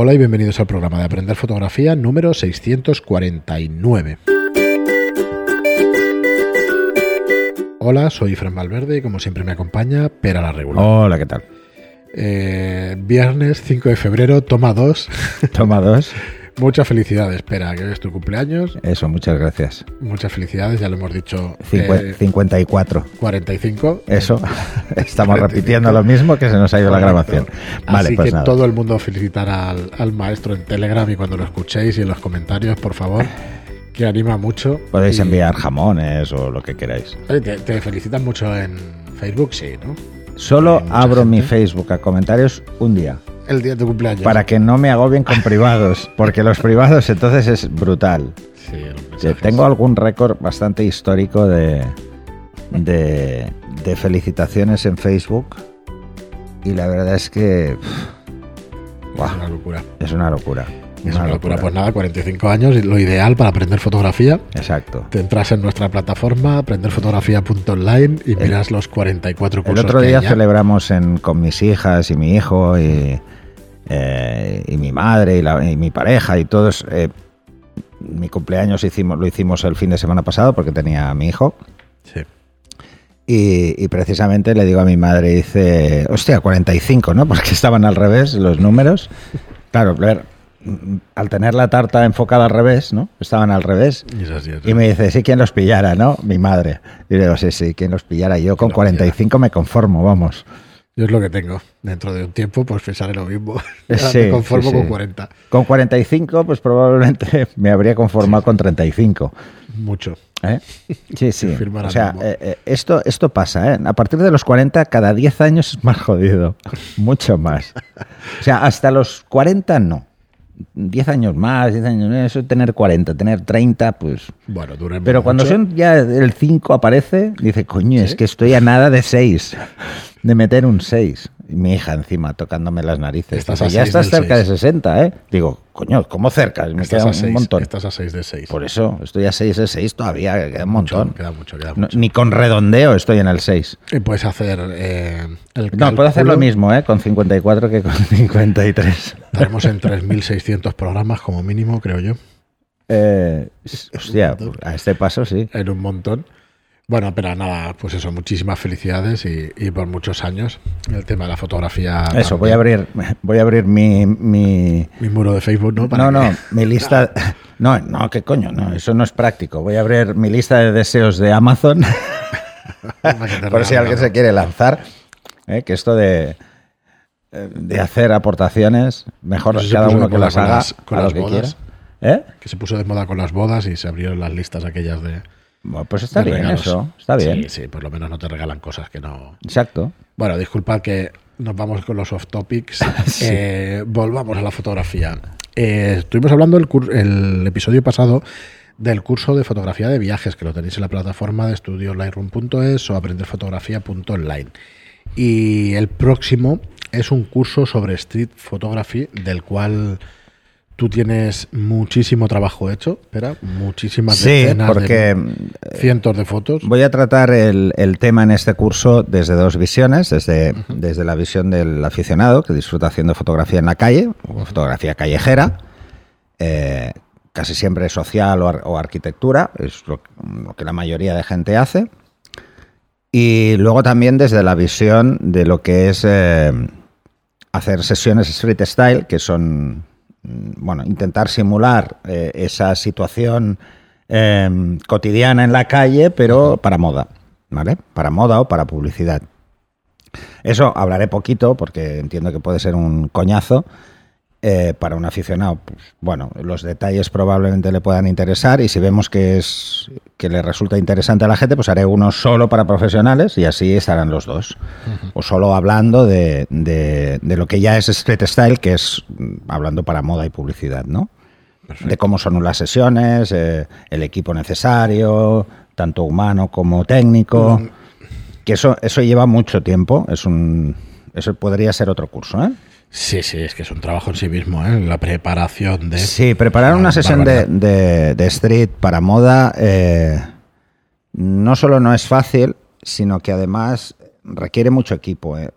Hola y bienvenidos al programa de Aprender Fotografía número 649. Hola, soy Fran Valverde y como siempre me acompaña Pera la Regular. Hola, ¿qué tal? Eh, viernes 5 de febrero, toma 2. Toma 2. Muchas felicidades, espera, que es tu cumpleaños. Eso, muchas gracias. Muchas felicidades, ya lo hemos dicho. 54. 45. Eh, Eso, estamos repitiendo lo mismo que se nos ha ido la grabación. Vale, pues nada. todo el mundo felicitar al, al maestro en Telegram y cuando lo escuchéis y en los comentarios, por favor que anima mucho. Podéis enviar jamones o lo que queráis. Te, te, felicitan mucho en Facebook, sí, ¿no? Solo abro mi Facebook a comentarios un día. El día de tu cumpleaños. Para que no me agobien con privados. Porque los privados entonces es brutal. Sí, los Sí. Tengo algún récord bastante histórico de, de, de felicitaciones en Facebook. Y la verdad es que. pff, Es una locura. es una locura. Es una locura. Pues nada, 45 años y lo ideal para aprender fotografía. Exacto. Te entras en nuestra plataforma, aprenderfotografía.online y miras los 44 El cursos otro que día celebramos en, con mis hijas y mi hijo y, eh, y mi madre y, la- y mi pareja y todos. eh, mi cumpleaños hicimos, lo hicimos el fin de semana pasado porque tenía a mi hijo. Sí. Y, y precisamente le digo a mi madre, dice, hostia, 45, ¿no? Porque estaban al revés los números. Claro, ver, mm, al tener la tarta enfocada al revés, ¿no? Estaban al revés. Y Y me dice, sí, ¿quién los pillara, no? Mi madre. Y le digo, sí, sí, ¿quién los pillara? Yo con los 45 me conformo, vamos. Yo es lo que tengo. Dentro de un tiempo, pues pensaré lo mismo. Ya Sí, me conformo sí, sí. con 40. Con 45, pues probablemente me habría conformado con 35. Mucho. ¿eh? Sí, sí. O sea, eh, eh, esto, esto pasa, ¿eh? A partir de los 40, cada 10 años es más jodido. Mucho más. O sea, hasta los 40 no. 10 años más, 10 años menos, eso tener 40, tener 30, pues... Bueno, Pero cuando mucho. son ya el 5 aparece, dice, coño, es que estoy a nada de 6, de meter un 6. Y mi hija encima tocándome las narices. Estás Dice, a ya estás cerca seis". de 60, ¿eh? Digo, coño, ¿cómo cerca? Me Estás queda un 6, montón. Estás a 6 de 6. Por eso, estoy a 6 de 6 todavía, queda un montón. Queda mucho, queda No, mucho. ni con redondeo estoy en el 6. Y puedes hacer eh, el No, puedo hacer lo mismo, ¿eh? Con 54 que con 53. Estaremos en 3.600 programas como mínimo, creo yo. Eh, hostia, a este paso sí. En un montón. Bueno, pero nada, pues eso, muchísimas felicidades y, y por muchos años. El tema de la fotografía. Eso, voy a abrir, voy a abrir mi, mi, Mi muro de Facebook, ¿no? Para No, no, mi lista. No, no, qué coño, no, eso no es práctico. Voy a abrir mi lista de deseos de Amazon. por si alguien se quiere lanzar. ¿eh? Que esto de, eh, de hacer aportaciones, mejor se cada uno que las con haga las- con a lo las que bodas. quiera. ¿Eh? Que se puso de moda con las bodas y se abrieron las listas aquellas de. Bueno, pues está bien regalos. eso, está bien. Sí, sí, por lo menos no te regalan cosas que no. Exacto. Bueno, disculpad que nos vamos con los off topics. Sí. Eh, volvamos a la fotografía. Eh, estuvimos hablando el, el episodio pasado del curso de fotografía de viajes, que lo tenéis en la plataforma de estudioonlineroom.es o aprenderfotografía.online. Y el próximo es un curso sobre street photography, del cual tú tienes muchísimo trabajo hecho, espera, muchísimas Sí, decenas porque de mm, cientos de fotos. Voy a tratar el, el tema en este curso desde dos visiones, desde, desde la visión del aficionado que disfruta haciendo fotografía en la calle, o fotografía callejera, eh, casi siempre social o, ar- o arquitectura, es lo, lo que la mayoría de gente hace, y luego también desde la visión de lo que es eh, hacer sesiones street style, que son, bueno, intentar simular eh, esa situación eh, cotidiana en la calle, pero para moda, ¿vale? Para moda o para publicidad. Eso hablaré poquito porque entiendo que puede ser un coñazo. Eh, para un aficionado, pues, bueno, los detalles probablemente le puedan interesar y si vemos que es que le resulta interesante a la gente, pues haré uno solo para profesionales y así estarán los dos. O solo hablando de, de- de lo que ya es street style, que es mm, hablando para moda y publicidad, ¿no? de cómo son las sesiones, eh, el equipo necesario, tanto humano como técnico. Que eso, eso lleva mucho tiempo. Es un, eso podría ser otro curso, ¿eh? Sí, sí, es que es un trabajo en sí mismo, ¿eh? la preparación de... Sí, preparar una Ah, sesión de, de- de street para moda eh, no solo no es fácil, sino que además requiere mucho equipo. eh.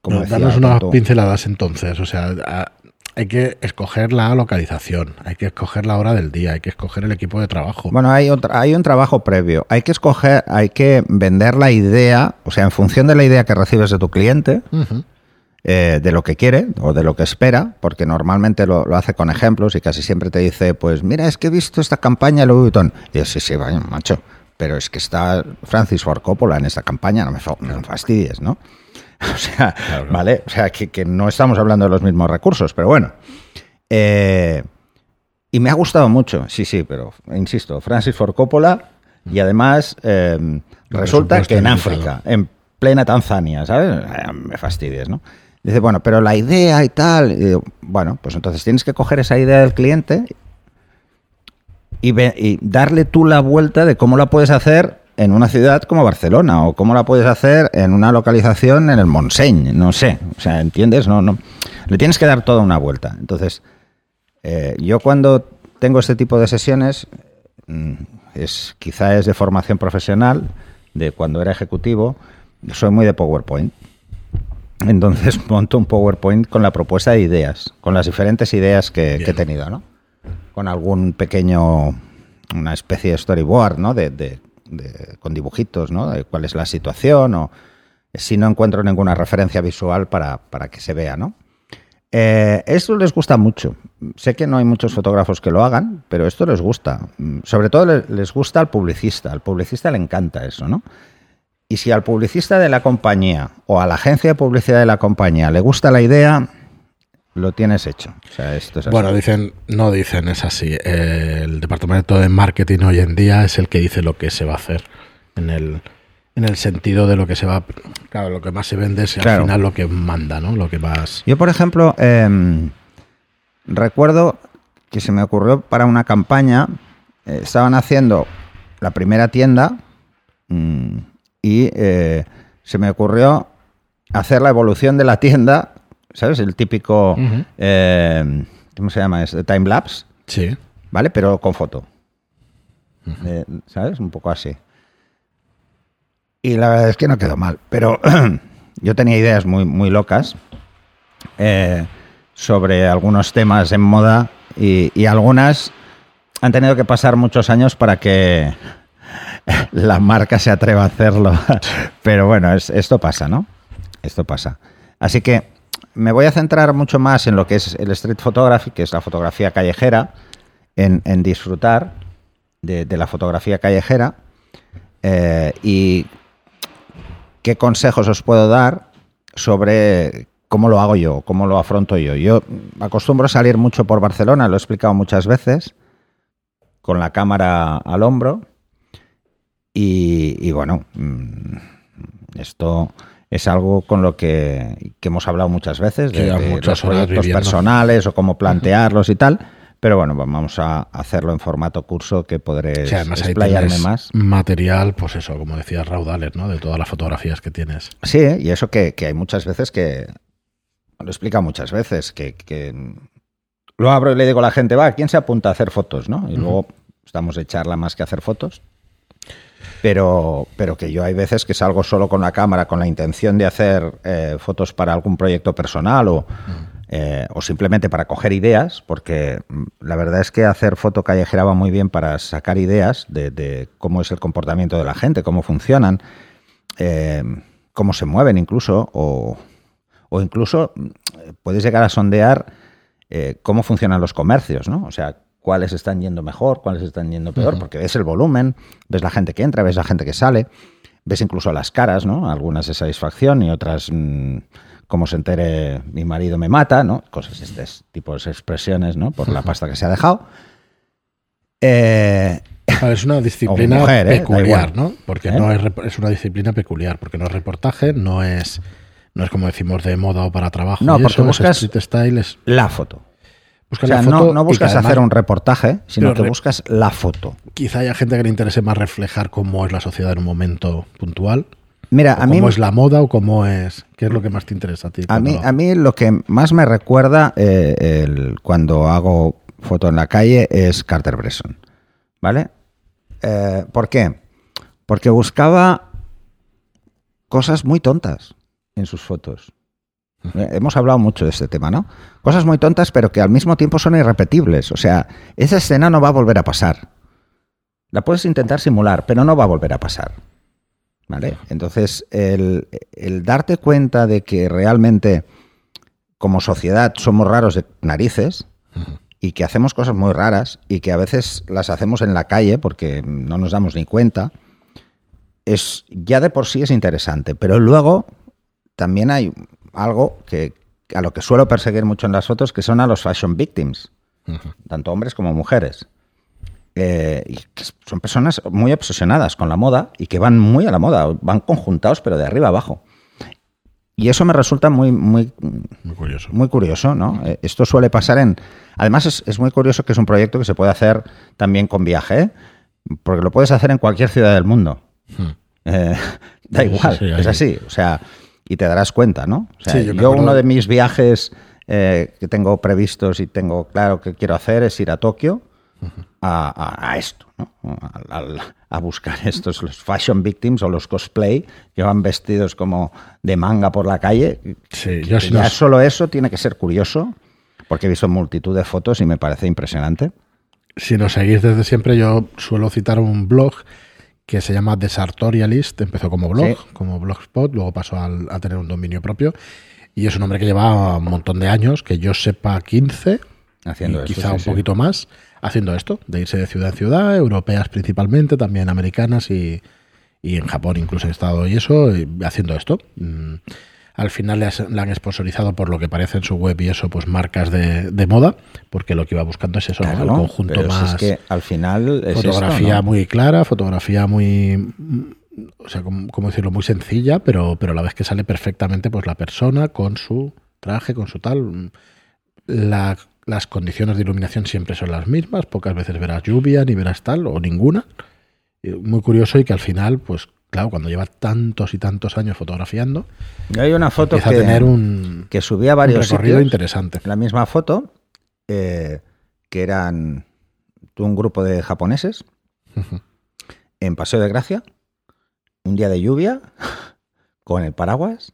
Como No, decía danos unas tú. pinceladas entonces, o sea, a- hay que escoger la localización, hay que escoger la hora del día, hay que escoger el equipo de trabajo. Bueno, hay, otra, hay un trabajo previo. Hay que escoger, hay que vender la idea, o sea, en función de la idea que recibes de tu cliente, Ujú. Eh, de lo que quiere o de lo que espera, porque normalmente lo, lo hace con ejemplos y casi siempre te dice, pues mira, es que he visto esta campaña de Louis Vuitton. Y yo, sí, sí, vaya, macho, pero es que está Francis Ford Coppola en esta campaña, no me, fa- no me fastidies, ¿no? O sea, Claro. ¿vale? O sea, que, que no estamos hablando de los mismos recursos, pero bueno. Eh, y me ha gustado mucho, sí, sí, pero insisto, Francis Ford Coppola y además eh, resulta que en. África, en plena Tanzania, ¿sabes? Me fastidies, ¿no? Dice, bueno, pero la idea y tal, bueno, pues entonces tienes que coger esa idea del cliente y, ve- y darle tú la vuelta de cómo la puedes hacer en una ciudad como Barcelona o cómo la puedes hacer en una localización en el Montseny, no sé, o sea, ¿entiendes? No, no, le tienes que dar toda una vuelta. Entonces, eh, yo cuando tengo este tipo de sesiones, mm, es quizá es de formación profesional, de cuando era ejecutivo, soy muy de PowerPoint. Entonces monto un PowerPoint con la propuesta de ideas, con las diferentes ideas que, que he tenido, ¿no? Con algún pequeño, una especie de storyboard, ¿no? De, de- de- con dibujitos, ¿no? De cuál es la situación o si no encuentro ninguna referencia visual para, para que se vea, ¿no? Eh, esto les gusta mucho. Sé que no hay muchos fotógrafos que lo hagan, pero esto les gusta. Mm, Sobre todo le- les gusta al publicista. Al publicista le encanta eso, ¿no? Y si al publicista de la compañía o a la agencia de publicidad de la compañía le gusta la idea, lo tienes hecho. O sea, esto es así. Bueno, dicen, no dicen, es así. El departamento de marketing hoy en día es el que dice lo que se va a hacer. En el, en el sentido de lo que se va. Claro, lo que más se vende es Claro. al final lo que manda, ¿no? Lo que más. Yo, por ejemplo, em, recuerdo que se me ocurrió para una campaña, eh, estaban haciendo la primera tienda mm, y eh, se me ocurrió hacer la evolución de la tienda, ¿sabes? El típico, em, ¿cómo se llama? Es time lapse, Sí. ¿vale? Pero con foto. Eh, ¿Sabes? Un poco así. Y la verdad es que no quedó mal. Pero yo tenía ideas muy, muy locas eh, sobre algunos temas en moda y, y algunas han tenido que pasar muchos años para que la marca se atreva a hacerlo. Pero bueno, es- esto pasa, ¿no? Esto pasa. Así que me voy a centrar mucho más en lo que es el street photography, que es la fotografía callejera, en, disfrutar de, de la fotografía callejera eh, y qué consejos os puedo dar sobre cómo lo hago yo, cómo lo afronto yo. Yo acostumbro a salir mucho por Barcelona, lo he explicado muchas veces, con la cámara al hombro. Y, y bueno, mm, esto es algo con lo que, que hemos hablado muchas veces, de, de muchas los proyectos personales o cómo plantearlos y tal. Pero bueno, vamos a hacerlo en formato curso que podré explayarme tienes más. material, pues eso, como decías, raudales, ¿no? De todas las fotografías que tienes. Sí, y eso que, que hay muchas veces que. Lo explica muchas veces, que, que lo abro y le digo a la gente, va, ¿quién se apunta a hacer fotos? ¿no? Y luego estamos de charla más que hacer fotos. Pero, pero que yo hay veces que salgo solo con la cámara con la intención de hacer eh, fotos para algún proyecto personal o, eh, o simplemente para coger ideas, porque mm, la verdad es que hacer foto callejera va muy bien para sacar ideas de, de cómo es el comportamiento de la gente, cómo funcionan, eh, cómo se mueven incluso, o, o incluso mm, puedes llegar a sondear eh, cómo funcionan los comercios, ¿no? O sea, cuáles están yendo mejor, cuáles están yendo peor, porque ves el volumen, ves la gente que entra, ves la gente que sale, ves incluso las caras, ¿no? Algunas de satisfacción y otras, mm, como se entere mi marido me mata, ¿no? Cosas este tipo de expresiones, ¿no? Por la pasta que se ha dejado. Eh, es una disciplina mujer, ¿eh? Peculiar. ¿no? Porque ¿Eh? no es, es una disciplina peculiar, porque no es reportaje, no es, no es como decimos de moda o para trabajo. No, y porque eso, es buscas- street style, es la foto. Buscar O sea, la foto no, no buscas además hacer un reportaje, sino que re- buscas la foto. Quizá haya gente que le interese más reflejar cómo es la sociedad en un momento puntual, Mira, a mí, cómo es la moda o cómo es, qué es lo que más te interesa a ti. a mí, lo- a mí lo que más me recuerda eh, el- cuando hago foto en la calle es Carter Bresson. ¿Vale? Eh, ¿Por qué? Porque buscaba cosas muy tontas en sus fotos. Eh, Hemos hablado mucho de este tema, ¿no? Cosas muy tontas, pero que al mismo tiempo son irrepetibles. O sea, esa escena no va a volver a pasar. La puedes intentar simular, pero no va a volver a pasar. ¿Vale? Entonces, el, el darte cuenta de que realmente como sociedad somos raros de narices y que hacemos cosas muy raras y que a veces las hacemos en la calle porque no nos damos ni cuenta, es ya de por sí es interesante. Pero luego también hay algo que a lo que suelo perseguir mucho en las fotos, que son a los fashion victims, tanto hombres como mujeres. Eh, y que son personas muy obsesionadas con la moda y que van muy a la moda, van conjuntados pero de arriba abajo. Y eso me resulta muy, muy, Muy curioso. muy curioso, ¿no? Eh, Esto suele pasar en... Además es, es muy curioso que es un proyecto que se puede hacer también con viaje, ¿eh? porque lo puedes hacer en cualquier ciudad del mundo. Hmm. Eh, da igual, sí, sí, es así. O sea, y te darás cuenta, ¿no? O sea, Sí, yo uno de mis viajes eh, que tengo previstos y tengo claro que quiero hacer es ir a Tokio a, a- a esto, ¿no? A, buscar estos, los fashion victims o los cosplay que van vestidos como de manga por la calle. Sí, yo ya solo eso tiene que ser curioso, porque he visto multitud de fotos y me parece impresionante. si nos seguís desde siempre, yo suelo citar un blog que se llama The Sartorialist. Empezó como blog, Sí. como blogspot, luego pasó al- a tener un dominio propio. Y es un hombre que lleva un montón de años, que yo sepa 15, Haciendo y esto, quizá sí, un sí. poquito más, haciendo esto, de irse de ciudad en ciudad, europeas principalmente, también americanas y, y en Japón incluso he estado y eso, y haciendo esto. Mm, Al final le han sponsorizado por lo que parece en su web y eso, pues marcas de, de moda, porque lo que iba buscando es eso, el conjunto si más es que al final es fotografía esto, ¿no? muy clara, fotografía muy, o sea, ¿cómo, cómo decirlo? Muy sencilla, pero, pero a la vez que sale perfectamente pues la persona con su traje, con su tal. La- las condiciones de iluminación siempre son las mismas, pocas veces verás lluvia, ni verás tal, o ninguna. Y Muy curioso y que al final, pues claro, cuando lleva tantos y tantos años fotografiando, hay una foto que, a tener un, que varios recorrido sitios, interesante. la misma foto, eh, que eran un grupo de japoneses en Paseo de Gracia, un día de lluvia, con el paraguas,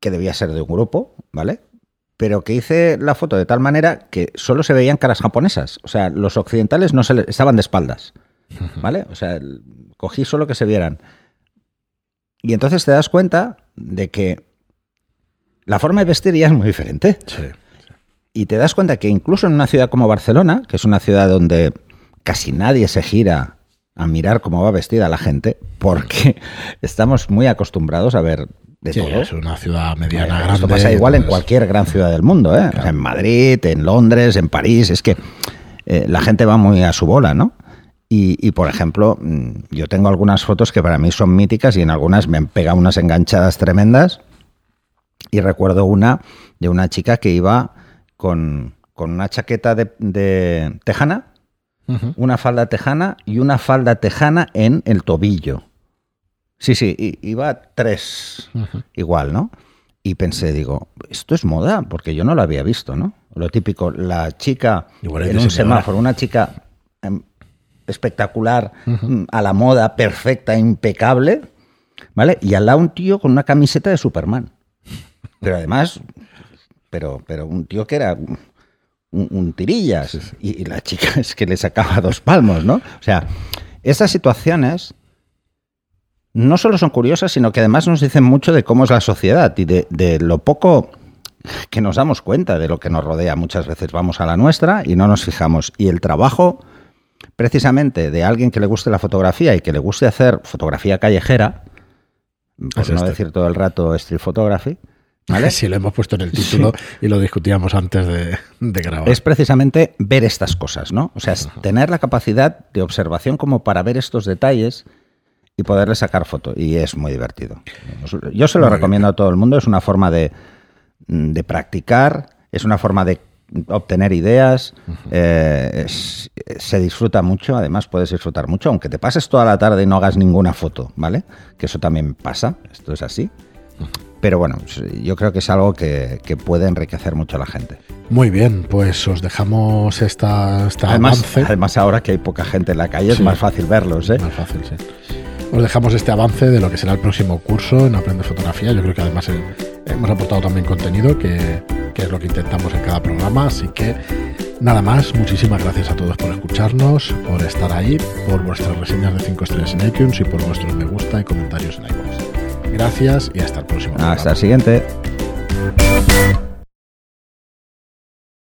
que debía ser de un grupo, ¿vale? Pero que hice la foto de tal manera que solo se veían caras japonesas. O sea, los occidentales no se le- estaban de espaldas, ¿vale? O sea, cogí solo que se vieran. Y entonces te das cuenta de que la forma de vestir ya es muy diferente. Sí. Y te das cuenta que incluso en una ciudad como Barcelona, que es una ciudad donde casi nadie se gira a mirar cómo va vestida la gente, porque estamos muy acostumbrados a ver de Sí, todo. es una ciudad mediana grande. Esto pasa igual en cualquier gran ciudad del mundo, ¿eh? O sea, en Madrid, en Londres, en París. Es que eh, la gente va muy a su bola, ¿no? Y, y, por ejemplo, mm, yo tengo algunas fotos que para mí son míticas y en algunas me han pegado unas enganchadas tremendas. Y recuerdo una de una chica que iba con, con una chaqueta de, de tejana, una falda tejana y una falda tejana en el tobillo. Sí, sí, iba tres igual, ¿no? Y pensé, digo, esto es moda, porque yo no lo había visto, ¿no? Lo típico, la chica Igual en un semáforo, una chica espectacular, mm, a la moda, perfecta, impecable, ¿vale? Y al lado un tío con una camiseta de Superman. Pero además, pero, pero un tío que era un, un tirillas. Y, y la chica es que le sacaba dos palmos, ¿no? O sea, estas situaciones no solo son curiosas, sino que además nos dicen mucho de cómo es la sociedad y de, de lo poco que nos damos cuenta de lo que nos rodea. Muchas veces vamos a la nuestra y no nos fijamos. Y el trabajo, precisamente, de alguien que le guste la fotografía y que le guste hacer fotografía callejera, por Es no este. decir todo el rato street photography, ¿vale? Sí, lo hemos puesto en el título y lo discutíamos antes de, de grabar. es precisamente ver estas cosas, ¿no? O sea, es tener la capacidad de observación como para ver estos detalles y poderle sacar foto. Y es muy divertido. Yo se lo Muy recomiendo a todo el mundo. Es una forma de, de practicar, es una forma de obtener ideas, eh, es- se disfruta mucho, además puedes disfrutar mucho, aunque te pases toda la tarde y no hagas ninguna foto, ¿vale? Que eso también pasa, esto es así. Pero bueno, yo creo que es algo que, que puede enriquecer mucho a la gente. Muy bien, pues os dejamos esta, esta Además, avance. además, ahora que hay poca gente en la calle, es más fácil verlos, ¿eh? Más fácil, sí. os dejamos este avance de lo que será el próximo curso en Aprende Fotografía. Yo creo que además eh, hemos aportado también contenido, que, que es lo que intentamos en cada programa. Así que nada más, muchísimas gracias a todos por escucharnos, por estar ahí, por vuestras reseñas de 5 estrellas en iTunes y por vuestros me gusta y comentarios en iTunes. Gracias y hasta el próximo. Hasta el siguiente.